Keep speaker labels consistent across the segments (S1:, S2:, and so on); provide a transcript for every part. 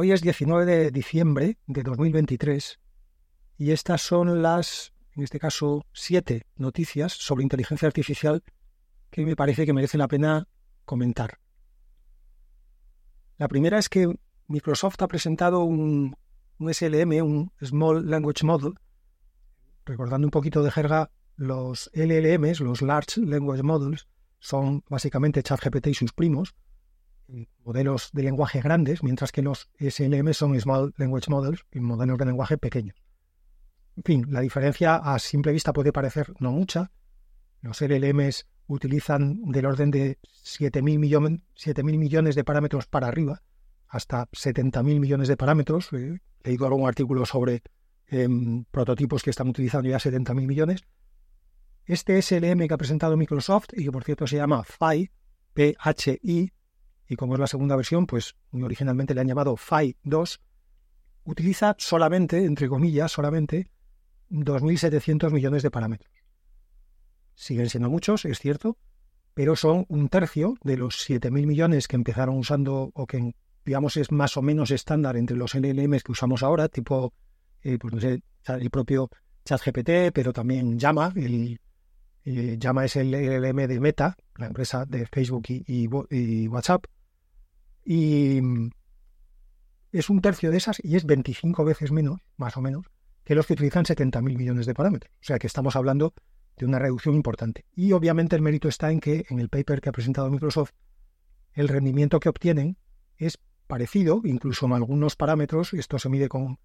S1: Hoy es 19 de diciembre de 2023 y estas son las, en este caso, siete noticias sobre inteligencia artificial que me parece que merecen la pena comentar. La primera es que Microsoft ha presentado un, un SLM, un Small Language Model, recordando un poquito de jerga, los LLMs, los Large Language Models, son básicamente ChatGPT y sus primos, modelos de lenguaje grandes, mientras que los SLM son Small Language Models, modelos de lenguaje pequeños. En fin, la diferencia a simple vista puede parecer no mucha. Los LLMs utilizan del orden de 7.000 millones, millones de parámetros para arriba, hasta 70.000 millones de parámetros. Eh, he leído algún artículo sobre em, prototipos que están utilizando ya 70.000 millones. Este SLM que ha presentado Microsoft, y que por cierto se llama PHI, P-H-I, y como es la segunda versión, pues originalmente le han llamado PHI 2, utiliza solamente, entre comillas, solamente 2.700 millones de parámetros. Siguen siendo muchos, es cierto, pero son un tercio de los 7.000 millones que empezaron usando o que, digamos, es más o menos estándar entre los LLMs que usamos ahora, tipo, eh, pues no sé, el propio ChatGPT, pero también Llama, el, eh, Llama es el LLM de Meta, la empresa de Facebook y WhatsApp, y es un tercio de esas y es 25 veces menos, más o menos, que los que utilizan 70.000 millones de parámetros. O sea que estamos hablando de una reducción importante. Y obviamente el mérito está en que en el paper que ha presentado Microsoft, el rendimiento que obtienen es parecido, incluso en algunos parámetros. Esto se mide con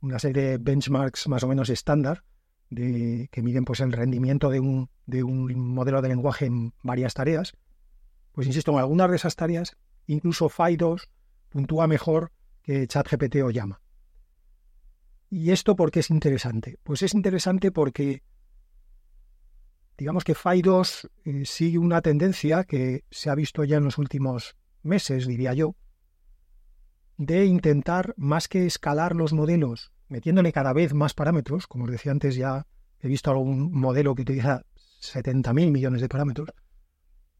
S1: una serie de benchmarks más o menos estándar de, que miden pues, el rendimiento de un, de un modelo de lenguaje en varias tareas. Pues insisto, en algunas de esas tareas incluso FI2 puntúa mejor que ChatGPT o Llama. ¿Y esto por qué es interesante? Pues es interesante porque digamos que FI2 eh, sigue una tendencia que se ha visto ya en los últimos meses, diría yo, de intentar más que escalar los modelos metiéndole cada vez más parámetros, como os decía antes ya he visto algún modelo que utiliza 70.000 millones de parámetros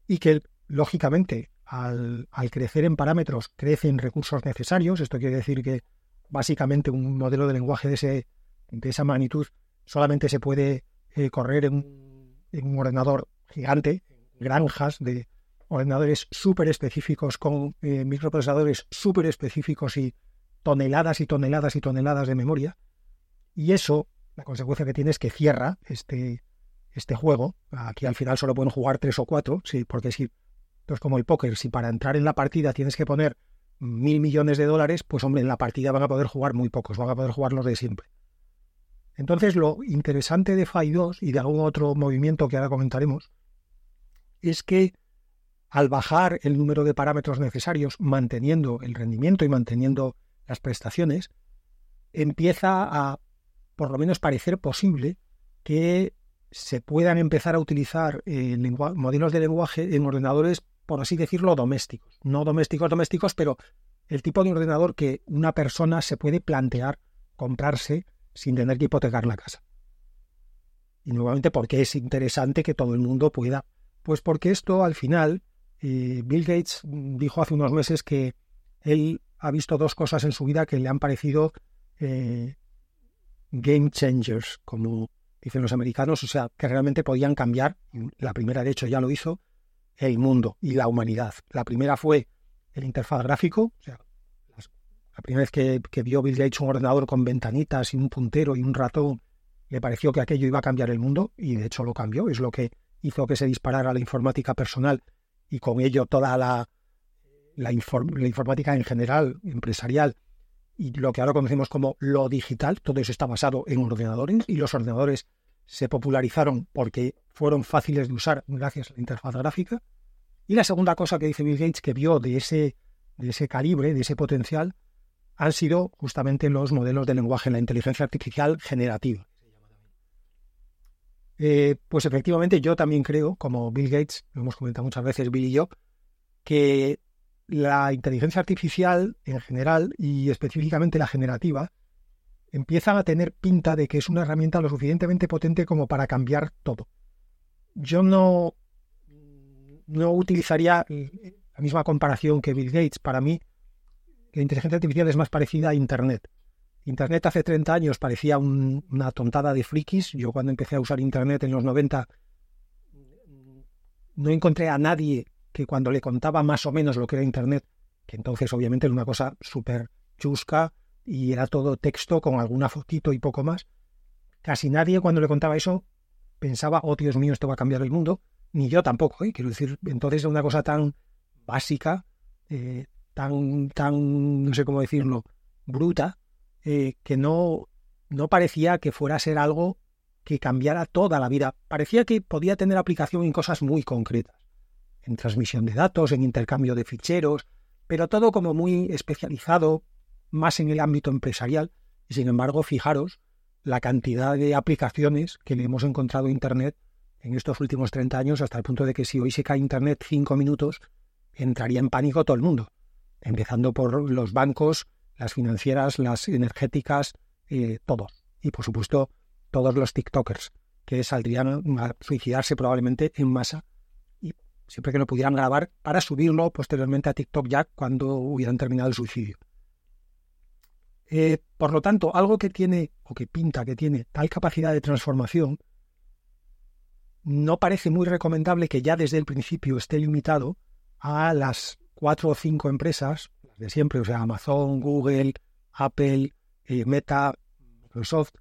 S1: y que lógicamente al, crecer en parámetros, crecen recursos necesarios. Esto quiere decir que básicamente un modelo de lenguaje de, de esa magnitud solamente se puede eh, correr en, un ordenador gigante, granjas de ordenadores súper específicos con eh, microprocesadores súper específicos y toneladas y toneladas y toneladas de memoria. Y eso, la consecuencia que tiene es que cierra este, este juego. Aquí al final solo pueden jugar tres o cuatro, sí, porque si entonces, como el póker, si para entrar en la partida tienes que poner mil millones de dólares, pues hombre, en la partida van a poder jugar muy pocos, van a poder jugar los de siempre. Entonces, lo interesante de FAI 2 y de algún otro movimiento que ahora comentaremos es que al bajar el número de parámetros necesarios, manteniendo el rendimiento y manteniendo las prestaciones, empieza a, por lo menos, parecer posible que se puedan empezar a utilizar eh, modelos de lenguaje en ordenadores por así decirlo, domésticos. No domésticos, domésticos, pero el tipo de ordenador que una persona se puede plantear comprarse sin tener que hipotecar la casa. Y nuevamente, ¿por qué es interesante que todo el mundo pueda? Pues porque esto al final, eh, Bill Gates dijo hace unos meses que él ha visto dos cosas en su vida que le han parecido eh, game changers, como dicen los americanos, o sea, que realmente podían cambiar. La primera, de hecho, ya lo hizo, el mundo y la humanidad. La primera fue el interfaz gráfico, o sea, la primera vez que, vio Bill Gates un ordenador con ventanitas y un puntero y un ratón, le pareció que aquello iba a cambiar el mundo y de hecho lo cambió. Es lo que hizo que se disparara la informática personal y con ello toda la, la, la informática en general, empresarial, y lo que ahora conocemos como lo digital, todo eso está basado en ordenadores y los ordenadores se popularizaron porque fueron fáciles de usar gracias a la interfaz gráfica. Y la segunda cosa que dice Bill Gates que vio de ese, de ese calibre, de ese potencial, han sido justamente los modelos de lenguaje, la inteligencia artificial generativa. Eh, pues efectivamente yo también creo, como Bill Gates, lo hemos comentado muchas veces Bill y yo, que la inteligencia artificial en general y específicamente la generativa empiezan a tener pinta de que es una herramienta lo suficientemente potente como para cambiar todo. Yo no, no utilizaría la misma comparación que Bill Gates. Para mí, la inteligencia artificial es más parecida a Internet. Internet hace 30 años parecía una tontada de frikis. Yo cuando empecé a usar Internet en los 90 no encontré a nadie que cuando le contaba más o menos lo que era Internet, que entonces obviamente era una cosa súper chusca y era todo texto con alguna fotito y poco más, casi nadie cuando le contaba eso pensaba, oh Dios mío, esto va a cambiar el mundo, ni yo tampoco, ¿eh? quiero decir, entonces una cosa tan básica, eh, tan, tan, no sé cómo decirlo, bruta, eh, que no, no parecía que fuera a ser algo que cambiara toda la vida. Parecía que podía tener aplicación en cosas muy concretas, en transmisión de datos, en intercambio de ficheros, pero todo como muy especializado, más en el ámbito empresarial. Y sin embargo, fijaros la cantidad de aplicaciones que le hemos encontrado Internet en estos últimos 30 años, hasta el punto de que si hoy se cae Internet cinco minutos, entraría en pánico todo el mundo, empezando por los bancos, las financieras, las energéticas, eh, todos. Y por supuesto, todos los TikTokers que saldrían a suicidarse probablemente en masa y siempre que no pudieran grabar para subirlo posteriormente a TikTok ya cuando hubieran terminado el suicidio. Eh, por lo tanto, algo que tiene o que pinta que tiene tal capacidad de transformación, no parece muy recomendable que ya desde el principio esté limitado a las cuatro o cinco empresas de siempre, o sea, Amazon, Google, Apple, eh, Meta, Microsoft,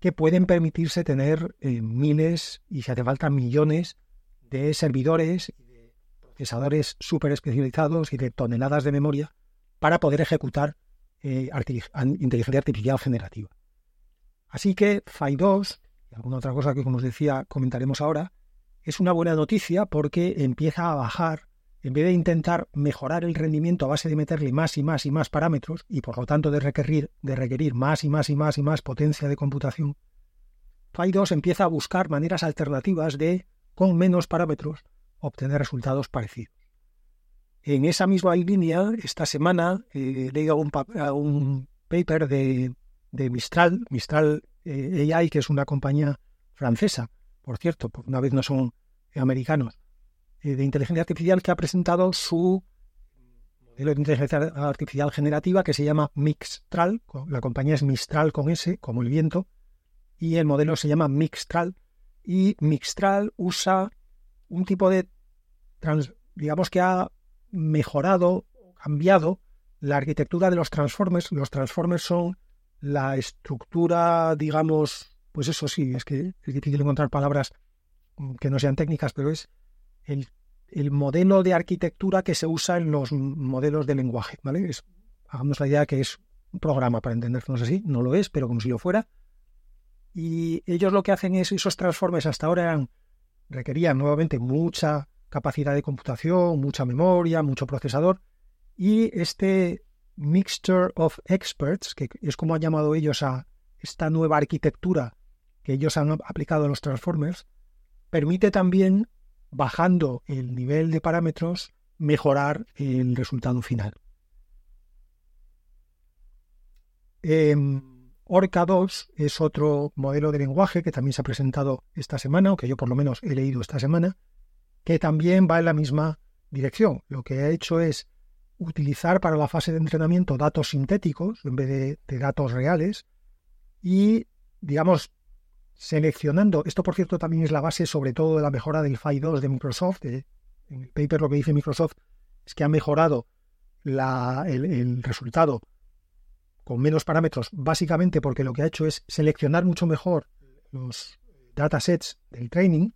S1: que pueden permitirse tener eh, miles y si hace falta millones de servidores y de procesadores súper especializados y de toneladas de memoria para poder ejecutar eh, inteligencia artificial generativa. Así que FAI 2, y alguna otra cosa que como os decía comentaremos ahora, es una buena noticia porque empieza a bajar en vez de intentar mejorar el rendimiento a base de meterle más y más y más parámetros y por lo tanto de requerir, de requerir más y más y más y más potencia de computación, Phi2 empieza a buscar maneras alternativas de, con menos parámetros, obtener resultados parecidos. En esa misma línea, esta semana he leído un, un paper de, Mistral, Mistral eh, AI, que es una compañía francesa, por cierto, por una vez no son americanos, eh, de inteligencia artificial que ha presentado su modelo de inteligencia artificial generativa que se llama Mixtral. La compañía es Mistral con S, como el viento, y el modelo se llama Mixtral. Y Mixtral usa un tipo de, digamos que ha mejorado, cambiado la arquitectura de los transformers. Los transformers son la estructura, digamos, pues eso sí, es que es difícil encontrar palabras que no sean técnicas, pero es el, modelo de arquitectura que se usa en los modelos de lenguaje, ¿vale? hagamos la idea que es un programa para entendernos así, no lo es, pero como si lo fuera. Y ellos lo que hacen es, esos transformes hasta ahora eran, requerían nuevamente mucha capacidad de computación, mucha memoria, mucho procesador, y este Mixture of Experts, que es como han llamado ellos a esta nueva arquitectura que ellos han aplicado a los transformers, permite también bajando el nivel de parámetros, mejorar el resultado final. Em, Orca 2 es otro modelo de lenguaje que también se ha presentado esta semana, o que yo por lo menos he leído esta semana, que también va en la misma dirección. Lo que ha hecho es utilizar para la fase de entrenamiento datos sintéticos en vez de, datos reales y, digamos, seleccionando, esto por cierto también es la base sobre todo de la mejora del Phi 2 de Microsoft, en el paper lo que dice Microsoft es que ha mejorado el, resultado con menos parámetros, básicamente porque lo que ha hecho es seleccionar mucho mejor los datasets del training,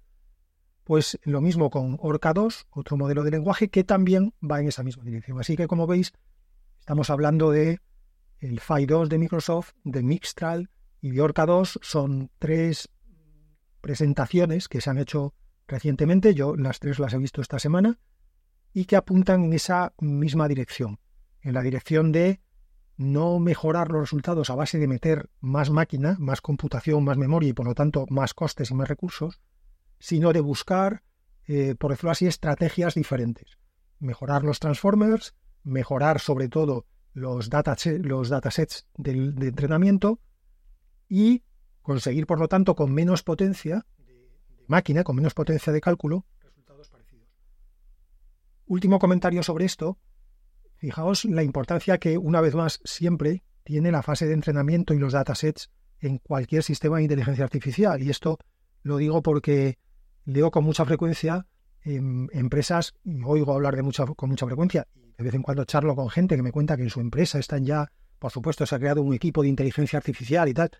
S1: pues lo mismo con Orca 2, otro modelo de lenguaje que también va en esa misma dirección. Así que como veis, estamos hablando de el Phi 2 de Microsoft, de Mixtral, y Biorca 2 son tres presentaciones que se han hecho recientemente, yo las tres las he visto esta semana, y que apuntan en esa misma dirección, en la dirección de no mejorar los resultados a base de meter más máquina, más computación, más memoria y por lo tanto más costes y más recursos, sino de buscar, eh, por decirlo así, estrategias diferentes. Mejorar los transformers, mejorar sobre todo los, los datasets del, de entrenamiento y conseguir, por lo tanto, con menos potencia de máquina, con menos potencia de cálculo, resultados parecidos. Último comentario sobre esto. Fijaos la importancia que, una vez más, siempre tiene la fase de entrenamiento y los datasets en cualquier sistema de inteligencia artificial. Y esto lo digo porque leo con mucha frecuencia en empresas, y oigo hablar de mucha, con mucha frecuencia, de vez en cuando charlo con gente que me cuenta que en su empresa están ya, por supuesto, se ha creado un equipo de inteligencia artificial y tal.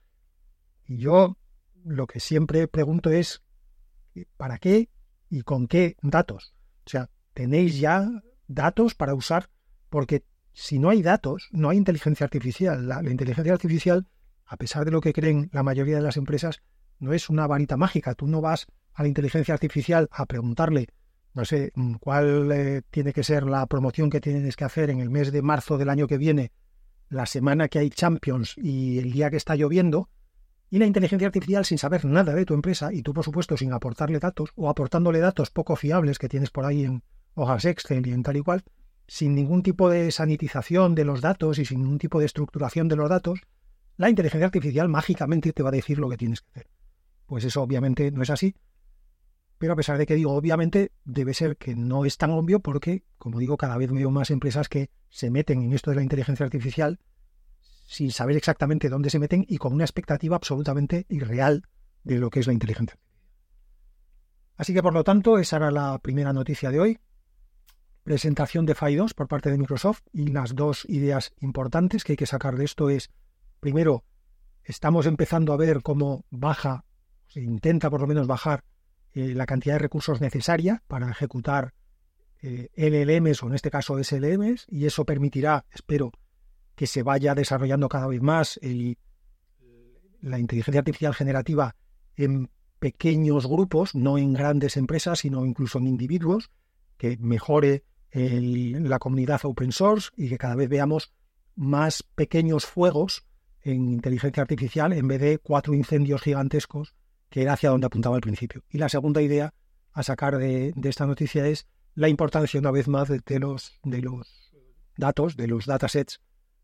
S1: Y yo lo que siempre pregunto es, ¿para qué y con qué datos? O sea, ¿tenéis ya datos para usar? Porque si no hay datos, no hay inteligencia artificial. La, inteligencia artificial, a pesar de lo que creen la mayoría de las empresas, no es una varita mágica. Tú no vas a la inteligencia artificial a preguntarle, no sé, mm, cuál eh, tiene que ser la promoción que tienes que hacer en el mes de marzo del año que viene, la semana que hay Champions y el día que está lloviendo, y la inteligencia artificial sin saber nada de tu empresa y tú, por supuesto, sin aportarle datos o aportándole datos poco fiables que tienes por ahí en hojas Excel y en tal y cual, sin ningún tipo de sanitización de los datos y sin ningún tipo de estructuración de los datos, la inteligencia artificial mágicamente te va a decir lo que tienes que hacer. Pues eso obviamente no es así. Pero a pesar de que digo obviamente, debe ser que no es tan obvio porque, como digo, cada vez veo más empresas que se meten en esto de la inteligencia artificial sin saber exactamente dónde se meten y con una expectativa absolutamente irreal de lo que es la inteligencia Así que, por lo tanto, esa era la primera noticia de hoy. Presentación de FAI 2 por parte de Microsoft y las dos ideas importantes que hay que sacar de esto es, primero, estamos empezando a ver cómo baja, se intenta por lo menos bajar eh, la cantidad de recursos necesaria para ejecutar eh, LLMs o en este caso SLMs y eso permitirá, espero, que se vaya desarrollando cada vez más la inteligencia artificial generativa en pequeños grupos, no en grandes empresas, sino incluso en individuos, que mejore la comunidad open source y que cada vez veamos más pequeños fuegos en inteligencia artificial en vez de cuatro incendios gigantescos, que era hacia donde apuntaba al principio. Y la segunda idea a sacar de, esta noticia es la importancia, una vez más, de, los, datos, de los datasets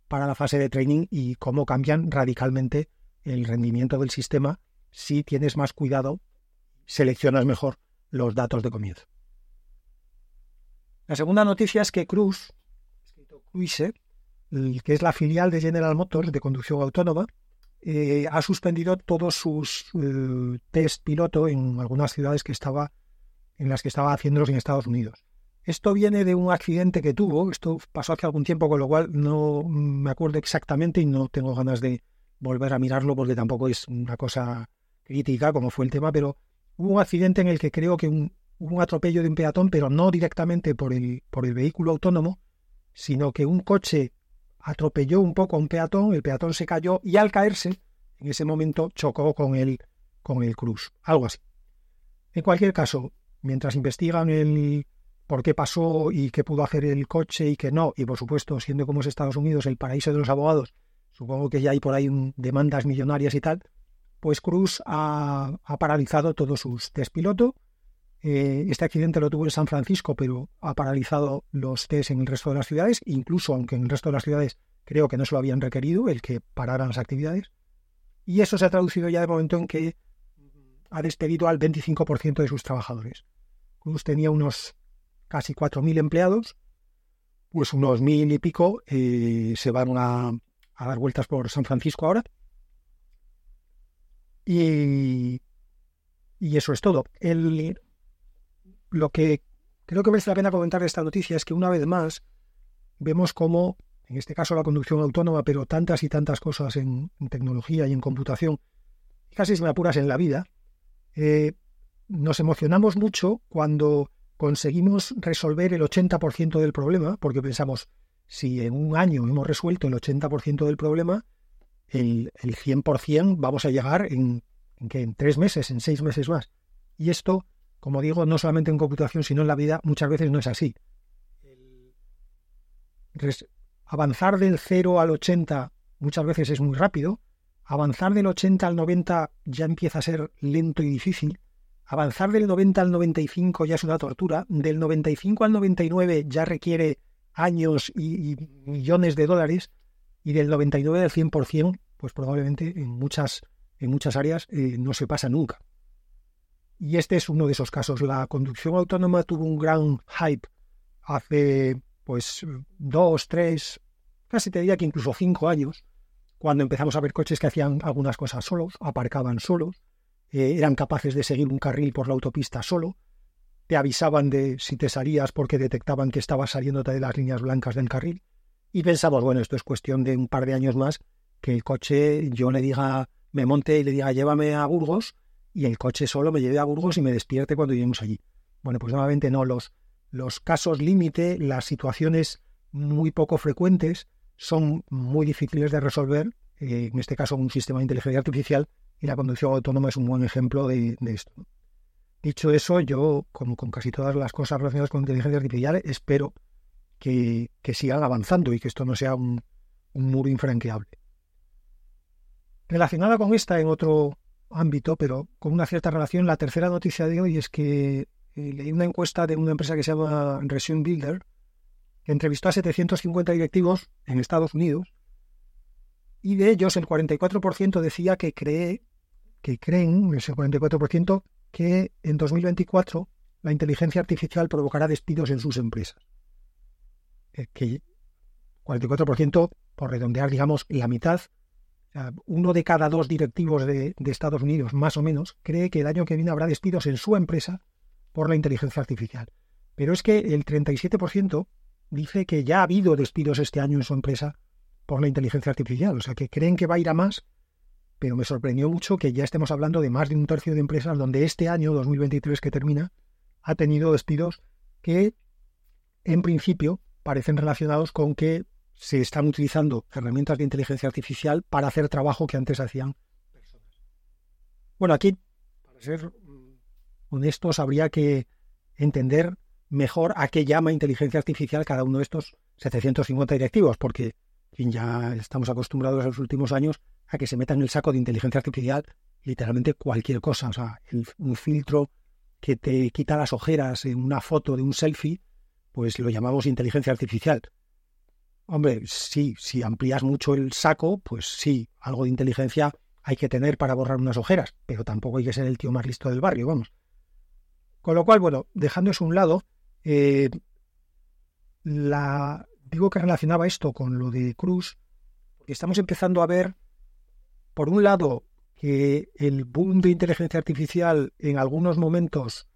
S1: para la fase de training y cómo cambian radicalmente el rendimiento del sistema si tienes más cuidado, seleccionas mejor los datos de comienzo. La segunda noticia es que Cruise, Cruise, que es la filial de General Motors de conducción autónoma, eh, ha suspendido todos sus eh, test piloto en algunas ciudades que estaba, en las que estaba haciéndolos en Estados Unidos. Esto viene de un accidente que tuvo, esto pasó hace algún tiempo, con lo cual no me acuerdo exactamente y no tengo ganas de volver a mirarlo porque tampoco es una cosa crítica como fue el tema, pero hubo un accidente en el que creo que hubo un atropello de un peatón, pero no directamente por el, por el vehículo autónomo, sino que un coche atropelló un poco a un peatón, el peatón se cayó y al caerse, en ese momento chocó con el, con el cruz, algo así. En cualquier caso, mientras investigan el, por qué pasó y qué pudo hacer el coche y qué no. Y por supuesto, siendo como es Estados Unidos el paraíso de los abogados, supongo que ya hay por ahí demandas millonarias y tal, pues Cruz ha, paralizado todos sus test. Eh, este accidente lo tuvo en San Francisco, pero ha paralizado los test en el resto de las ciudades, incluso aunque en el resto de las ciudades creo que no se lo habían requerido, el que pararan las actividades. Y eso se ha traducido ya de momento en que ha despedido al 25% de sus trabajadores. Cruz tenía unos casi 4.000 empleados, pues unos mil y pico eh, se van a, dar vueltas por San Francisco ahora. Y, eso es todo. Lo que creo que merece la pena comentar de esta noticia es que una vez más vemos cómo, en este caso la conducción autónoma, pero tantas y tantas cosas en, tecnología y en computación, casi si me apuras en la vida, eh, nos emocionamos mucho cuando conseguimos resolver el 80% del problema, porque pensamos, si en un año hemos resuelto el 80% del problema, el, el 100% vamos a llegar en, en, en tres meses, en seis meses más. Y esto, como digo, no solamente en computación, sino en la vida, muchas veces no es así. avanzar del 0 al 80 muchas veces es muy rápido, avanzar del 80 al 90 ya empieza a ser lento y difícil, Avanzar del 90 al 95 ya es una tortura, del 95 al 99 ya requiere años y, millones de dólares, y del 99 al 100%, pues probablemente en muchas, en muchas áreas eh, no se pasa nunca. Y este es uno de esos casos. La conducción autónoma tuvo un gran hype hace pues dos, tres, casi te diría que incluso cinco años, cuando empezamos a ver coches que hacían algunas cosas solos, aparcaban solos, eh, eran capaces de seguir un carril por la autopista solo, te avisaban de si te salías porque detectaban que estabas saliéndote de las líneas blancas del carril, y pensamos, bueno, esto es cuestión de un par de años más, que el coche yo le diga, me monte y le diga, llévame a Burgos, y el coche solo me lleve a Burgos y me despierte cuando lleguemos allí. Bueno, pues nuevamente no, los, los casos límite, las situaciones muy poco frecuentes, son muy difíciles de resolver, eh, en este caso un sistema de inteligencia artificial, y la conducción autónoma es un buen ejemplo de, esto. Dicho eso, yo, como con casi todas las cosas relacionadas con inteligencia artificial, espero que, sigan avanzando y que esto no sea un, muro infranqueable. Relacionada con esta en otro ámbito, pero con una cierta relación, la tercera noticia de hoy es que eh, leí una encuesta de una empresa que se llama Resume Builder, que entrevistó a 750 directivos en Estados Unidos, y de ellos el 44% decía que cree que creen, ese 44%, que en 2024 la inteligencia artificial provocará despidos en sus empresas. Que 44%, por redondear, digamos, la mitad, uno de cada dos directivos de, Estados Unidos, más o menos, cree que el año que viene habrá despidos en su empresa por la inteligencia artificial. Pero es que el 37% dice que ya ha habido despidos este año en su empresa por la inteligencia artificial. O sea, que creen que va a ir a más, pero me sorprendió mucho que ya estemos hablando de más de un tercio de empresas donde este año 2023 que termina ha tenido despidos que, en principio, parecen relacionados con que se están utilizando herramientas de inteligencia artificial para hacer trabajo que antes hacían personas. Bueno, aquí, para ser mm, honestos, habría que entender mejor a qué llama inteligencia artificial cada uno de estos 750 directivos, porque ya estamos acostumbrados en los últimos años a que se meta en el saco de inteligencia artificial literalmente cualquier cosa. O sea, un filtro que te quita las ojeras en una foto de un selfie pues lo llamamos inteligencia artificial. Hombre, sí, si amplías mucho el saco, pues sí, algo de inteligencia hay que tener para borrar unas ojeras, pero tampoco hay que ser el tío más listo del barrio, vamos. Con lo cual, bueno, dejando eso a un lado, eh, la, digo que relacionaba esto con lo de Cruz, porque estamos empezando a ver, por un lado, que el boom de inteligencia artificial en algunos momentos,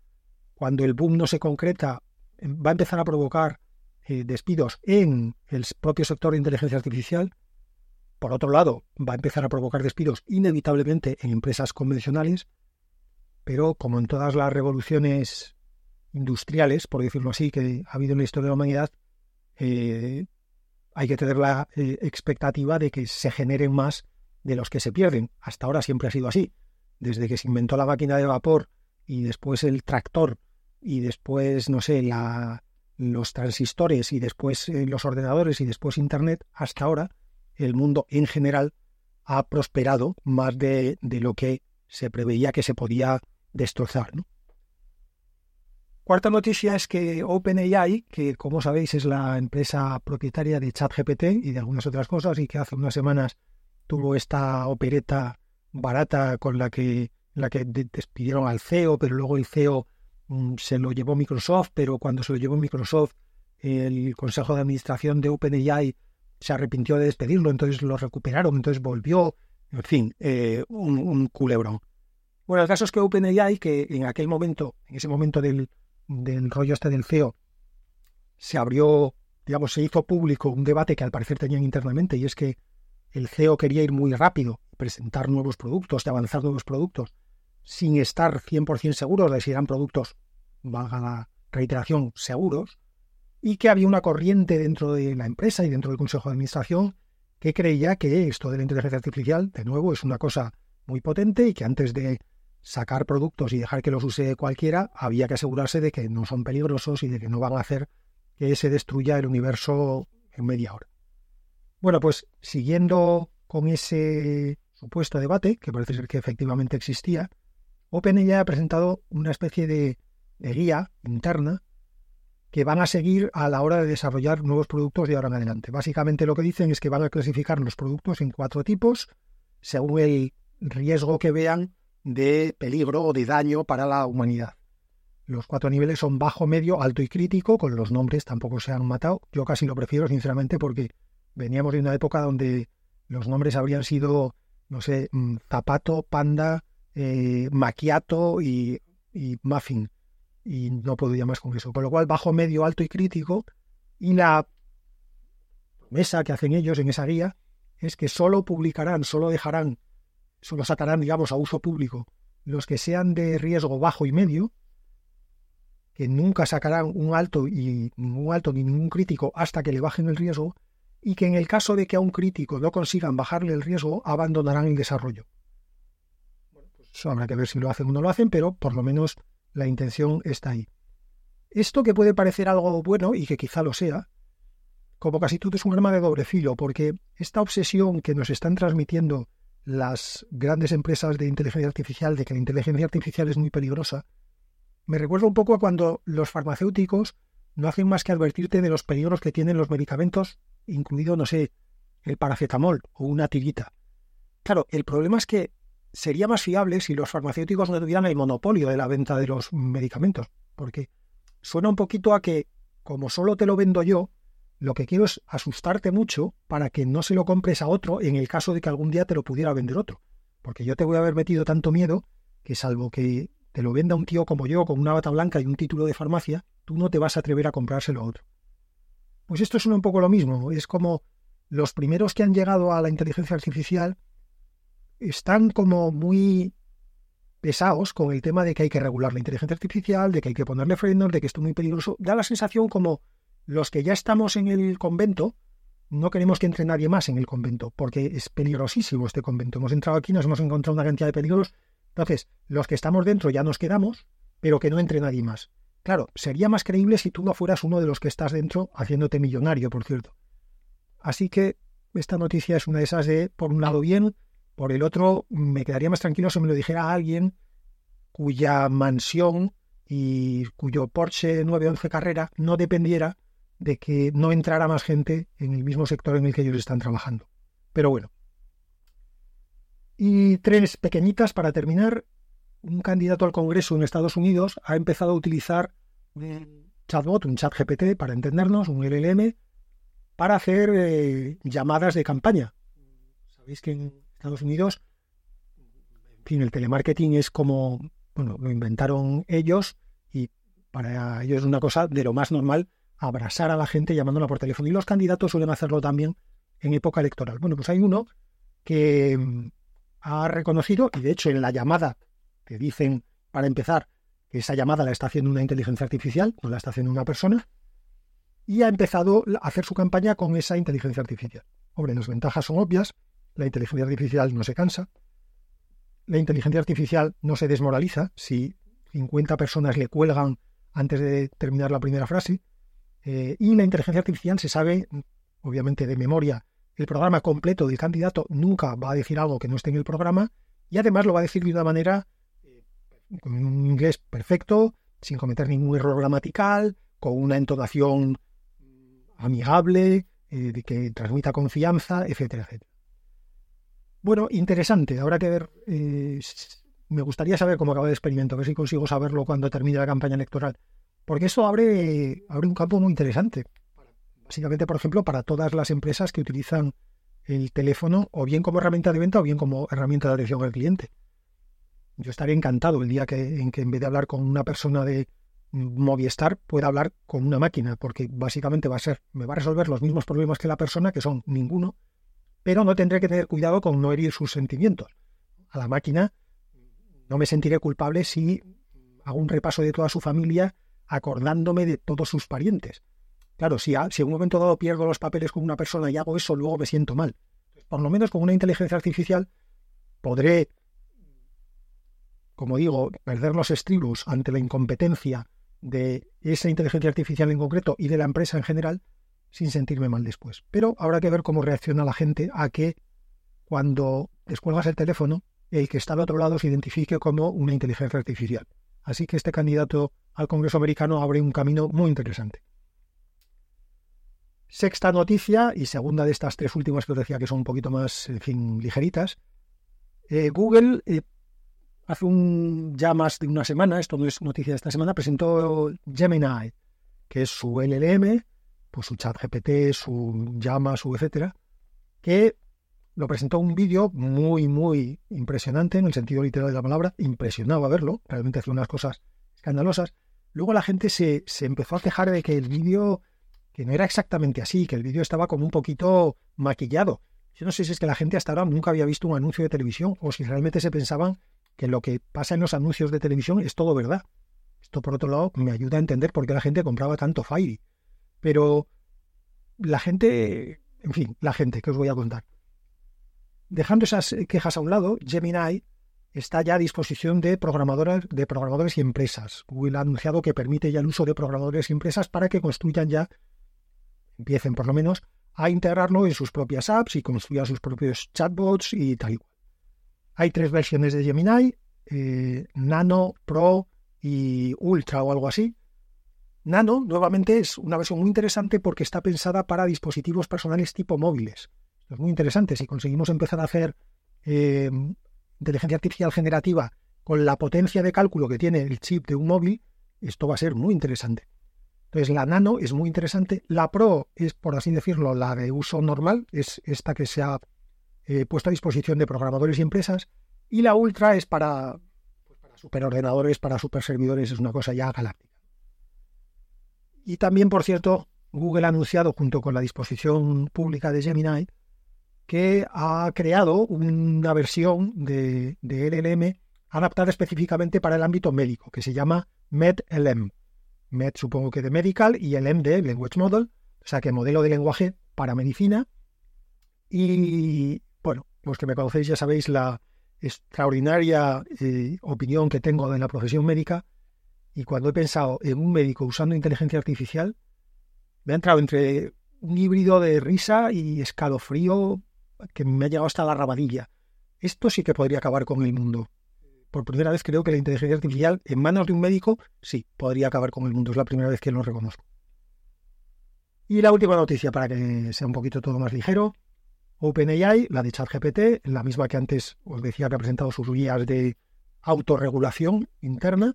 S1: cuando el boom no se concreta, va a empezar a provocar eh, despidos en el propio sector de inteligencia artificial. Por otro lado, va a empezar a provocar despidos inevitablemente en empresas convencionales, pero como en todas las revoluciones industriales, por decirlo así, que ha habido en la historia de la humanidad, eh, hay que tener la eh, expectativa de que se generen más de los que se pierden. Hasta ahora siempre ha sido así. Desde que se inventó la máquina de vapor y después el tractor y después, no sé, la, los transistores y después eh, los ordenadores y después Internet, hasta ahora el mundo en general ha prosperado más de, de lo que se preveía que se podía destrozar. Cuarta noticia es que OpenAI, que como sabéis es la empresa propietaria de ChatGPT y de algunas otras cosas, y que hace unas semanas tuvo esta opereta barata con la que, la que despidieron al CEO, pero luego el CEO se lo llevó Microsoft, pero cuando se lo llevó Microsoft, el Consejo de Administración de OpenAI se arrepintió de despedirlo, entonces lo recuperaron, entonces volvió, en fin, eh, un, culebrón. Bueno, el caso es que OpenAI, que en aquel momento, en ese momento del, del rollo este del CEO, se abrió, digamos, se hizo público un debate que al parecer tenían internamente, y es que el CEO quería ir muy rápido, presentar nuevos productos, de avanzar nuevos productos, sin estar 100% seguros de si eran productos, valga la reiteración, seguros, y que había una corriente dentro de la empresa y dentro del Consejo de Administración que creía que esto de la inteligencia artificial, de nuevo, es una cosa muy potente y que antes de sacar productos y dejar que los use cualquiera, había que asegurarse de que no son peligrosos y de que no van a hacer que se destruya el universo en media hora. Bueno, pues siguiendo con ese supuesto debate, que parece ser que efectivamente existía, OpenAI ha presentado una especie de, guía interna que van a seguir a la hora de desarrollar nuevos productos de ahora en adelante. Básicamente lo que dicen es que van a clasificar los productos en cuatro tipos según el riesgo que vean de peligro o de daño para la humanidad. Los cuatro niveles son bajo, medio, alto y crítico, con los nombres tampoco se han matado. Yo casi lo prefiero, sinceramente, porque veníamos de una época donde los nombres habrían sido, no sé, mm, zapato, panda, eh, maquiato y, muffin. Y no podría más con eso. Con lo cual, bajo, medio, alto y crítico. Y la promesa que hacen ellos en esa guía es que solo publicarán, solo dejarán, solo sacarán, digamos, a uso público los que sean de riesgo bajo y medio, que nunca sacarán un alto y ningún alto ni ningún crítico hasta que le bajen el riesgo, y que en el caso de que a un crítico no consigan bajarle el riesgo, abandonarán el desarrollo. Pues habrá que ver si lo hacen o no lo hacen, pero por lo menos la intención está ahí. Esto que puede parecer algo bueno y que quizá lo sea, como casi todo es un arma de doble filo, porque esta obsesión que nos están transmitiendo las grandes empresas de inteligencia artificial de que la inteligencia artificial es muy peligrosa, me recuerda un poco a cuando los farmacéuticos no hacen más que advertirte de los peligros que tienen los medicamentos, incluido, no sé, el paracetamol o una tirita. Claro, el problema es que sería más fiable si los farmacéuticos no tuvieran el monopolio de la venta de los medicamentos, porque suena un poquito a que, como solo te lo vendo yo, lo que quiero es asustarte mucho para que no se lo compres a otro en el caso de que algún día te lo pudiera vender otro. Porque yo te voy a haber metido tanto miedo que salvo que te lo venda un tío como yo con una bata blanca y un título de farmacia, tú no te vas a atrever a comprárselo a otro. Pues esto es un poco lo mismo. Es como los primeros que han llegado a la inteligencia artificial están como muy pesados con el tema de que hay que regular la inteligencia artificial, de que hay que ponerle frenos, de que esto es muy peligroso. Da la sensación como los que ya estamos en el convento, no queremos que entre nadie más en el convento, porque es peligrosísimo este convento. Hemos entrado aquí, nos hemos encontrado una cantidad de peligros. Entonces, los que estamos dentro ya nos quedamos, pero que no entre nadie más. Claro, sería más creíble si tú no fueras uno de los que estás dentro, haciéndote millonario, por cierto. Así que esta noticia es una de esas de, por un lado, bien, por el otro, me quedaría más tranquilo si me lo dijera alguien cuya mansión y cuyo Porsche 911 Carrera no dependiera de que no entrara más gente en el mismo sector en el que ellos están trabajando. Pero bueno. Y tres pequeñitas para terminar. Un candidato al Congreso en Estados Unidos ha empezado a utilizar un chatbot, un chat GPT, para entendernos, un LLM, para hacer eh, llamadas de campaña. Sabéis que en Estados Unidos, en fin, el telemarketing es como, bueno, lo inventaron ellos y para ellos es una cosa de lo más normal abrazar a la gente llamándola por teléfono. Y los candidatos suelen hacerlo también en época electoral. Bueno, pues hay uno que mm, ha reconocido, y de hecho en la llamada te dicen, para empezar, que esa llamada la está haciendo una inteligencia artificial, no la está haciendo una persona, y ha empezado a hacer su campaña con esa inteligencia artificial. Hombre, las ventajas son obvias, la inteligencia artificial no se cansa, la inteligencia artificial no se desmoraliza si 50 personas le cuelgan antes de terminar la primera frase, eh, y la inteligencia artificial se sabe, obviamente de memoria, el programa completo del candidato nunca va a decir algo que no esté en el programa y además lo va a decir de una manera eh, con un inglés perfecto, sin cometer ningún error gramatical, con una entonación amigable, eh, que transmita confianza, etcétera, etcétera. Bueno, interesante. Habrá que ver. me gustaría saber cómo acaba el experimento, a ver si consigo saberlo cuando termine la campaña electoral. Porque eso abre, abre un campo muy interesante. Básicamente, por ejemplo, para todas las empresas que utilizan el teléfono o bien como herramienta de venta o bien como herramienta de atención al cliente. Yo estaría encantado el día que, en que en vez de hablar con una persona de Movistar pueda hablar con una máquina, porque básicamente va a ser, me va a resolver los mismos problemas que la persona, que son ninguno, pero no tendré que tener cuidado con no herir sus sentimientos. A la máquina no me sentiré culpable si hago un repaso de toda su familia acordándome de todos sus parientes. Claro, si, si en un momento dado pierdo los papeles con una persona y hago eso, luego me siento mal. Por lo menos con una inteligencia artificial podré, como digo, perder los estribos ante la incompetencia de esa inteligencia artificial en concreto y de la empresa en general sin sentirme mal después. Pero habrá que ver cómo reacciona la gente a que cuando descuelgas el teléfono, el que está al otro lado se identifique como una inteligencia artificial. Así que este candidato al Congreso americano abre un camino muy interesante. Sexta noticia y segunda de estas tres últimas que os decía que son un poquito más, en fin, ligeritas. Eh, Google eh, hace un, ya más de una semana, esto no es noticia de esta semana, presentó Gemini, que es su LLM, pues su chat GPT, su llama, su etcétera, que lo presentó un vídeo muy, muy impresionante en el sentido literal de la palabra, impresionaba verlo, realmente hacía unas cosas escandalosas. Luego la gente se, se empezó a quejar de que el vídeo, que no era exactamente así, que el vídeo estaba como un poquito maquillado. Yo no sé si es que la gente hasta ahora nunca había visto un anuncio de televisión o si realmente se pensaban que lo que pasa en los anuncios de televisión es todo verdad. Esto, por otro lado, me ayuda a entender por qué la gente compraba tanto Fire. Pero la gente, en fin, la gente, que os voy a contar. Dejando esas quejas a un lado, Gemini está ya a disposición de programadores, de programadores y empresas. Google ha anunciado que permite ya el uso de programadores y empresas para que construyan ya, empiecen por lo menos, a integrarlo en sus propias apps y construyan sus propios chatbots y tal y. Hay tres versiones de Gemini, eh, Nano, Pro y Ultra o algo así. Nano, nuevamente, es una versión muy interesante porque está pensada para dispositivos personales tipo móviles. Es muy interesante. Si conseguimos empezar a hacer eh, inteligencia artificial generativa con la potencia de cálculo que tiene el chip de un móvil, esto va a ser muy interesante. Entonces la Nano es muy interesante. La Pro es, por así decirlo, la de uso normal, es esta que se ha eh, puesto a disposición de programadores y empresas. Y la Ultra es para, pues, para superordenadores, para superservidores, es una cosa ya galáctica. Y también, por cierto, Google ha anunciado, junto con la disposición pública de Gemini, que ha creado una versión de, LLM adaptada específicamente para el ámbito médico, que se llama MedLM. Med supongo que de medical y LM de language model, o sea que modelo de lenguaje para medicina. Y bueno, los que me conocéis ya sabéis la extraordinaria eh, opinión que tengo de la profesión médica. Y cuando he pensado en un médico usando inteligencia artificial, me ha entrado entre un híbrido de risa y escalofrío que me ha llegado hasta la rabadilla. Esto sí que podría acabar con el mundo. Por primera vez creo que la inteligencia artificial en manos de un médico sí podría acabar con el mundo. Es la primera vez que lo reconozco. Y la última noticia para que sea un poquito todo más ligero. OpenAI, la de ChatGPT, la misma que antes os decía que ha presentado sus guías de autorregulación interna,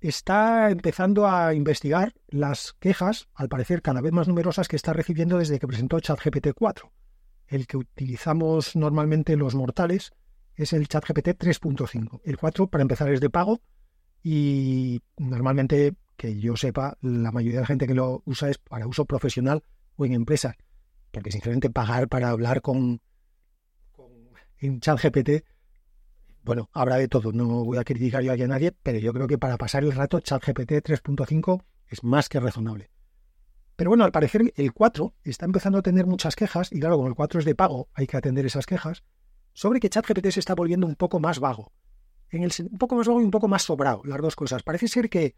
S1: está empezando a investigar las quejas, al parecer cada vez más numerosas, que está recibiendo desde que presentó ChatGPT 4 el que utilizamos normalmente los mortales es el ChatGPT 3.5. El 4, para empezar, es de pago y normalmente, que yo sepa, la mayoría de la gente que lo usa es para uso profesional o en empresa. Porque sinceramente pagar para hablar con, con en ChatGPT, bueno, habrá de todo. No voy a criticar yo a nadie, pero yo creo que para pasar el rato ChatGPT 3.5 es más que razonable. Pero bueno, al parecer el 4 está empezando a tener muchas quejas, y claro, como el 4 es de pago, hay que atender esas quejas, sobre que ChatGPT se está volviendo un poco más vago. En el, un poco más vago y un poco más sobrado, las dos cosas. Parece ser que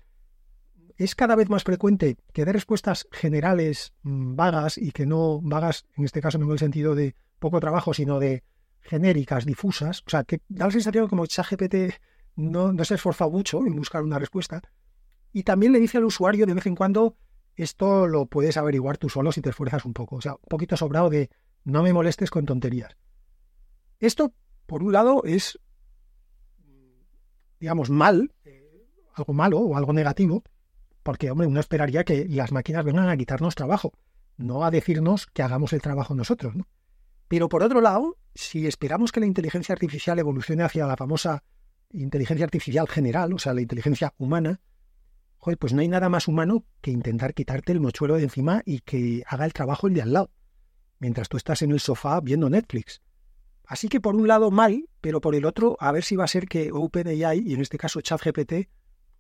S1: es cada vez más frecuente que dé respuestas generales mm, vagas y que no vagas, en este caso no en el sentido de poco trabajo, sino de genéricas, difusas. O sea, que da la sensación como ChatGPT no, no se esforza mucho en buscar una respuesta. Y también le dice al usuario de vez en cuando esto lo puedes averiguar tú solo si te esfuerzas un poco. O sea, un poquito sobrado de no me molestes con tonterías. Esto, por un lado, es, digamos, mal, algo malo o algo negativo, porque, hombre, uno esperaría que las máquinas vengan a quitarnos trabajo, no a decirnos que hagamos el trabajo nosotros. ¿no? Pero por otro lado, si esperamos que la inteligencia artificial evolucione hacia la famosa inteligencia artificial general, o sea, la inteligencia humana, joder, pues no hay nada más humano que intentar quitarte el mochuelo de encima y que haga el trabajo el de al lado, mientras tú estás en el sofá viendo Netflix. Así que por un lado mal, pero por el otro a ver si va a ser que OpenAI, y en este caso ChatGPT,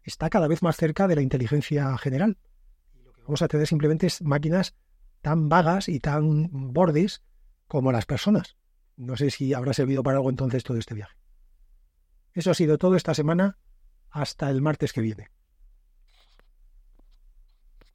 S1: está cada vez más cerca de la inteligencia general. Y lo que vamos a tener simplemente es máquinas tan vagas y tan bordes como las personas. No sé si habrá servido para algo entonces todo este viaje. Eso ha sido todo esta semana. Hasta el martes que viene.